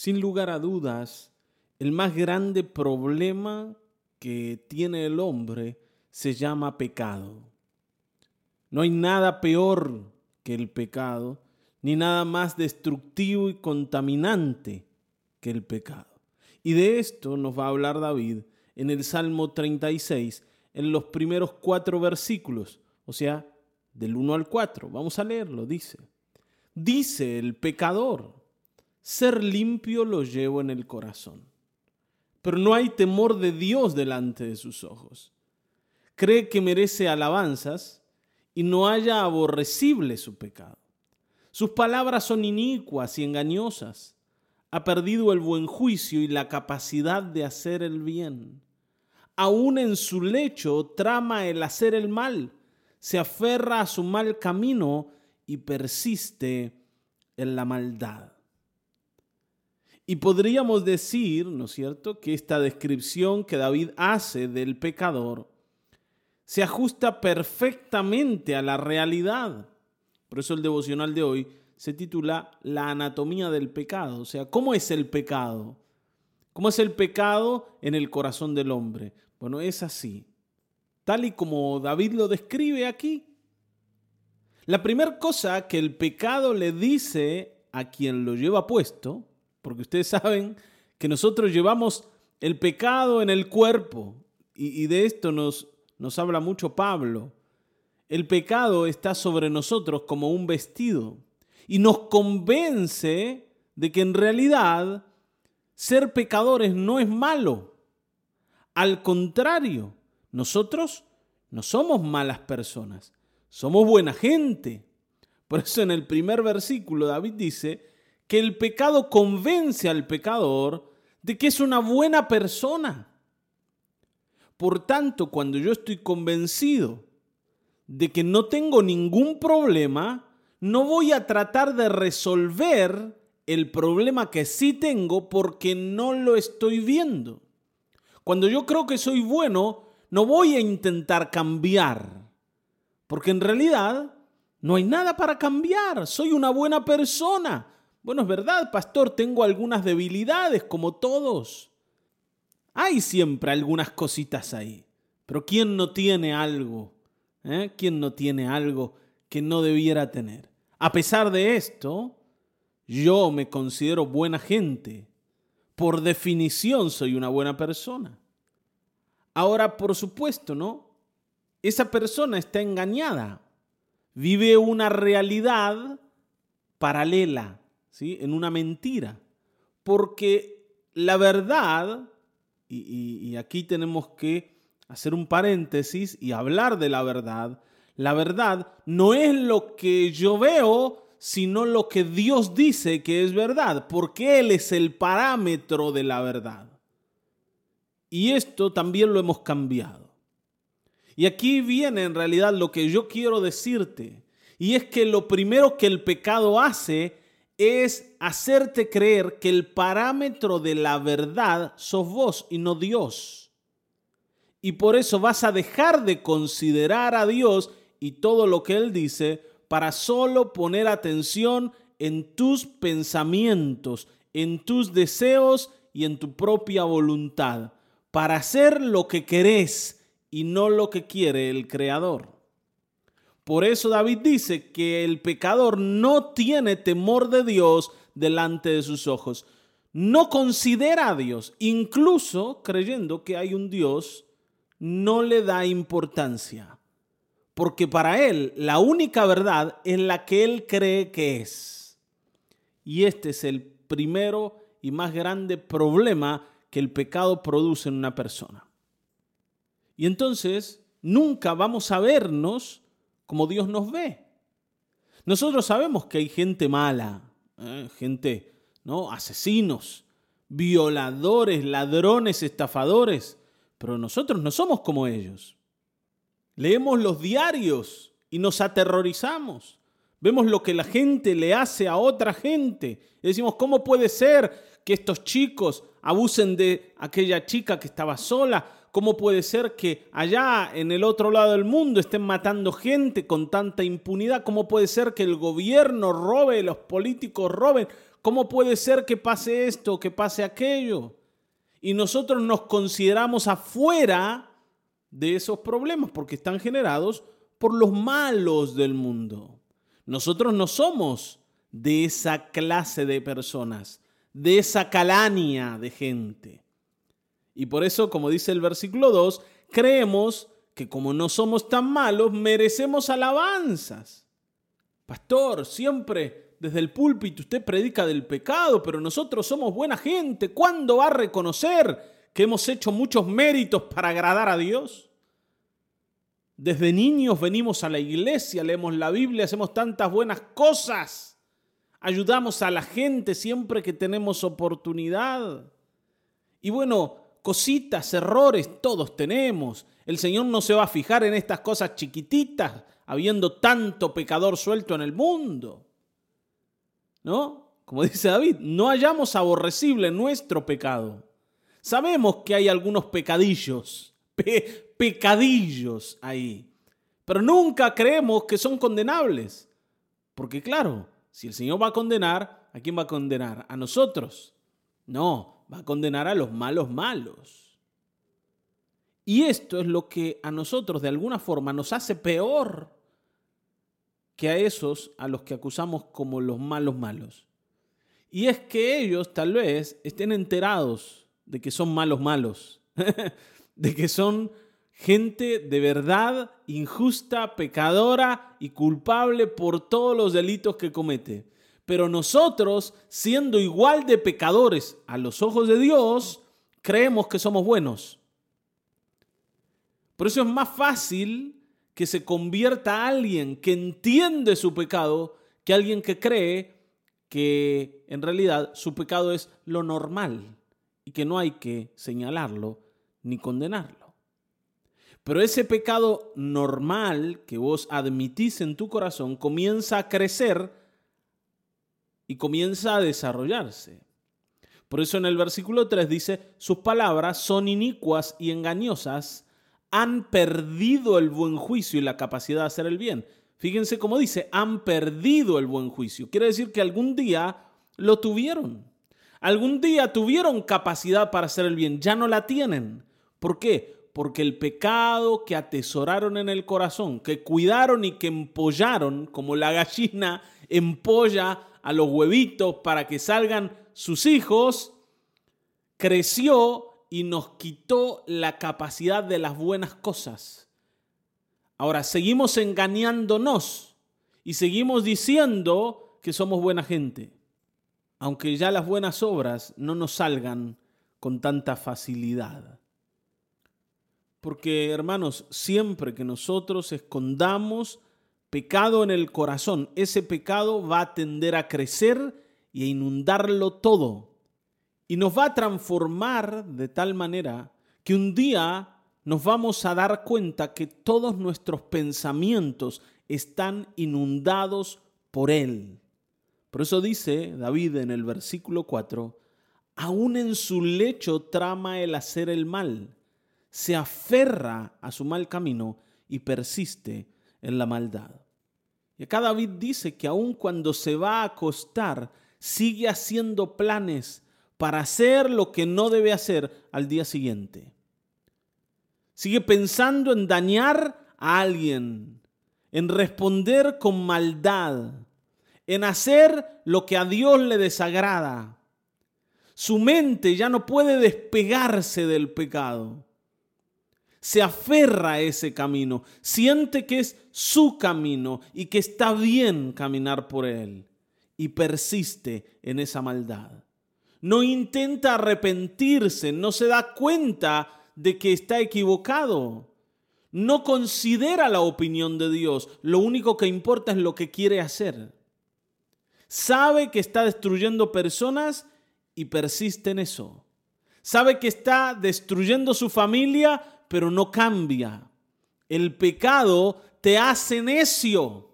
Sin lugar a dudas, el más grande problema que tiene el hombre se llama pecado. No hay nada peor que el pecado, ni nada más destructivo y contaminante que el pecado. Y de esto nos va a hablar David en el Salmo 36, en los primeros cuatro versículos, o sea, del 1 al 4. Vamos a leerlo, dice. Dice el pecador, ser limpio lo llevo en el corazón, pero no hay temor de Dios delante de sus ojos. Cree que merece alabanzas y no haya aborrecible su pecado. Sus palabras son inicuas y engañosas. Ha perdido el buen juicio y la capacidad de hacer el bien. Aún en su lecho trama el hacer el mal. Se aferra a su mal camino y persiste en la maldad. Y podríamos decir, ¿no es cierto?, que esta descripción que David hace del pecador se ajusta perfectamente a la realidad. Por eso el devocional de hoy se titula La anatomía del pecado, o sea, ¿cómo es el pecado? ¿Cómo es el pecado en el corazón del hombre? Bueno, es así, tal y como David lo describe aquí. La primera cosa que el pecado le dice a quien lo lleva puesto, porque ustedes saben que nosotros llevamos el pecado en el cuerpo, y, de esto nos nos habla mucho Pablo. El pecado está sobre nosotros como un vestido y nos convence de que en realidad ser pecadores no es malo. Al contrario, nosotros no somos malas personas, somos buena gente. Por eso en el primer versículo David dice que el pecado convence al pecador de que es una buena persona. Por tanto, cuando yo estoy convencido de que no tengo ningún problema, no voy a tratar de resolver el problema que sí tengo porque no lo estoy viendo. Cuando yo creo que soy bueno, no voy a intentar cambiar, porque en realidad no hay nada para cambiar, soy una buena persona. Bueno, es verdad, pastor, tengo algunas debilidades como todos. Hay siempre algunas cositas ahí. Pero ¿quién no tiene algo? ¿Eh? ¿Quién no tiene algo que no debiera tener? A pesar de esto, yo me considero buena gente. Por definición soy una buena persona. Ahora, por supuesto, ¿no? Esa persona está engañada. Vive una realidad paralela, ¿sí? En una mentira. Porque la verdad y, aquí tenemos que hacer un paréntesis y hablar de la verdad. La verdad no es lo que yo veo, sino lo que Dios dice que es verdad, porque Él es el parámetro de la verdad. Y esto también lo hemos cambiado. Y aquí viene en realidad lo que yo quiero decirte, y es que lo primero que el pecado hace es hacerte creer que el parámetro de la verdad sos vos y no Dios. Y por eso vas a dejar de considerar a Dios y todo lo que Él dice para solo poner atención en tus pensamientos, en tus deseos y en tu propia voluntad, para hacer lo que querés y no lo que quiere el Creador. Por eso David dice que el pecador no tiene temor de Dios delante de sus ojos. No considera a Dios, incluso creyendo que hay un Dios, no le da importancia. Porque para él la única verdad es la que él cree que es. Y este es el primero y más grande problema que el pecado produce en una persona. Y entonces nunca vamos a vernos como Dios nos ve. Nosotros sabemos que hay gente mala, ¿eh? gente, ¿no? Asesinos, violadores, ladrones, estafadores, pero nosotros no somos como ellos. Leemos los diarios y nos aterrorizamos. Vemos lo que la gente le hace a otra gente. Y decimos, ¿cómo puede ser que estos chicos abusen de aquella chica que estaba sola? ¿Cómo puede ser que allá en el otro lado del mundo estén matando gente con tanta impunidad? ¿Cómo puede ser que el gobierno robe, los políticos roben? ¿Cómo puede ser que pase esto, que pase aquello? Y nosotros nos consideramos afuera de esos problemas porque están generados por los malos del mundo. Nosotros no somos de esa clase de personas, de esa calaña de gente. Y por eso, como dice el versículo 2, creemos que como no somos tan malos, merecemos alabanzas. Pastor, siempre desde el púlpito usted predica del pecado, pero nosotros somos buena gente. ¿Cuándo va a reconocer que hemos hecho muchos méritos para agradar a Dios? Desde niños venimos a la iglesia, leemos la Biblia, hacemos tantas buenas cosas. Ayudamos a la gente siempre que tenemos oportunidad. Y bueno, cositas, errores, todos tenemos. El Señor no se va a fijar en estas cosas chiquititas, habiendo tanto pecador suelto en el mundo. ¿No? Como dice David, no hallamos aborrecible nuestro pecado. Sabemos que hay algunos pecadillos, pecadillos ahí, pero nunca creemos que son condenables. Porque claro, si el Señor va a condenar, ¿a quién va a condenar? ¿A nosotros? No, va a condenar a los malos malos. Y esto es lo que a nosotros de alguna forma nos hace peor que a esos a los que acusamos como los malos malos. Y es que ellos tal vez estén enterados de que son malos malos, de que son gente de verdad injusta, pecadora y culpable por todos los delitos que comete. Pero nosotros, siendo igual de pecadores a los ojos de Dios, creemos que somos buenos. Por eso es más fácil que se convierta alguien que entiende su pecado que alguien que cree que en realidad su pecado es lo normal y que no hay que señalarlo ni condenarlo. Pero ese pecado normal que vos admitís en tu corazón comienza a crecer y comienza a desarrollarse. Por eso en el versículo 3 dice, sus palabras son inicuas y engañosas, han perdido el buen juicio y la capacidad de hacer el bien. Fíjense cómo dice, han perdido el buen juicio. Quiere decir que algún día lo tuvieron. Algún día tuvieron capacidad para hacer el bien, ya no la tienen. ¿Por qué? Porque el pecado que atesoraron en el corazón, que cuidaron y que empollaron, como la gallina empolla a los huevitos para que salgan sus hijos, creció y nos quitó la capacidad de las buenas cosas. Ahora, seguimos engañándonos y seguimos diciendo que somos buena gente, aunque ya las buenas obras no nos salgan con tanta facilidad. Porque, hermanos, siempre que nosotros escondamos pecado en el corazón, ese pecado va a tender a crecer y a inundarlo todo. Y nos va a transformar de tal manera que un día nos vamos a dar cuenta que todos nuestros pensamientos están inundados por Él. Por eso dice David en el versículo 4, aún en su lecho trama el hacer el mal, se aferra a su mal camino y persiste en la maldad. Y acá David dice que aun cuando se va a acostar, sigue haciendo planes para hacer lo que no debe hacer al día siguiente. Sigue pensando en dañar a alguien, en responder con maldad, en hacer lo que a Dios le desagrada. Su mente ya no puede despegarse del pecado se aferra a ese camino, siente que es su camino y que está bien caminar por él y persiste en esa maldad. No intenta arrepentirse, no se da cuenta de que está equivocado. No considera la opinión de Dios, lo único que importa es lo que quiere hacer. Sabe que está destruyendo personas y persiste en eso. Sabe que está destruyendo su familia, pero no cambia. El pecado te hace necio.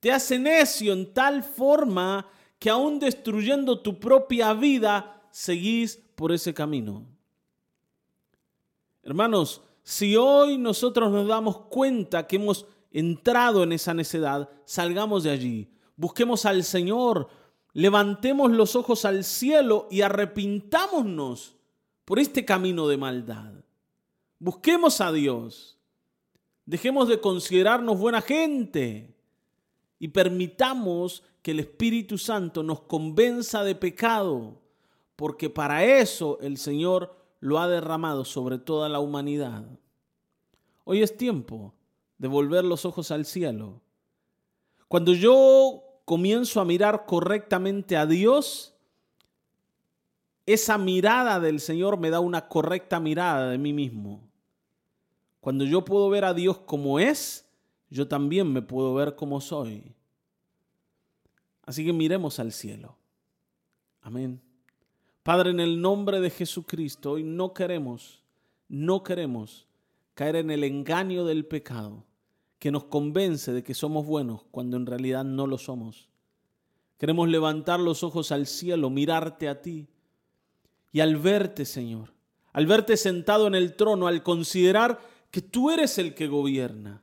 Te hace necio en tal forma que aún destruyendo tu propia vida, seguís por ese camino. Hermanos, si hoy nosotros nos damos cuenta que hemos entrado en esa necedad, salgamos de allí. Busquemos al Señor, levantemos los ojos al cielo y arrepintámonos por este camino de maldad. Busquemos a Dios. Dejemos de considerarnos buena gente y permitamos que el Espíritu Santo nos convenza de pecado, porque para eso el Señor lo ha derramado sobre toda la humanidad. Hoy es tiempo de volver los ojos al cielo. Cuando yo comienzo a mirar correctamente a Dios, esa mirada del Señor me da una correcta mirada de mí mismo. Cuando yo puedo ver a Dios como es, yo también me puedo ver como soy. Así que miremos al cielo. Amén. Padre, en el nombre de Jesucristo, hoy no queremos, no queremos caer en el engaño del pecado que nos convence de que somos buenos cuando en realidad no lo somos. Queremos levantar los ojos al cielo, mirarte a ti y al verte, Señor, al verte sentado en el trono, al considerar que tú eres el que gobierna,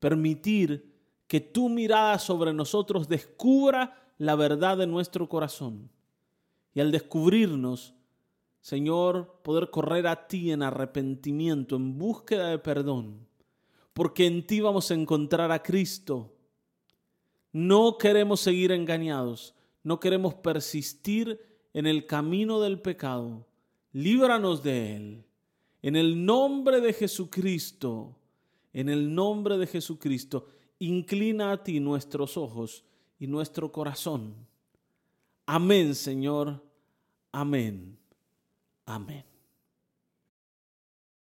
permitir que tu mirada sobre nosotros descubra la verdad de nuestro corazón. Y al descubrirnos, Señor, poder correr a ti en arrepentimiento, en búsqueda de perdón, porque en ti vamos a encontrar a Cristo. No queremos seguir engañados, no queremos persistir en el camino del pecado. Líbranos de él. En el nombre de Jesucristo, en el nombre de Jesucristo inclina a ti nuestros ojos y nuestro corazón. Amén, Señor. Amén. Amén.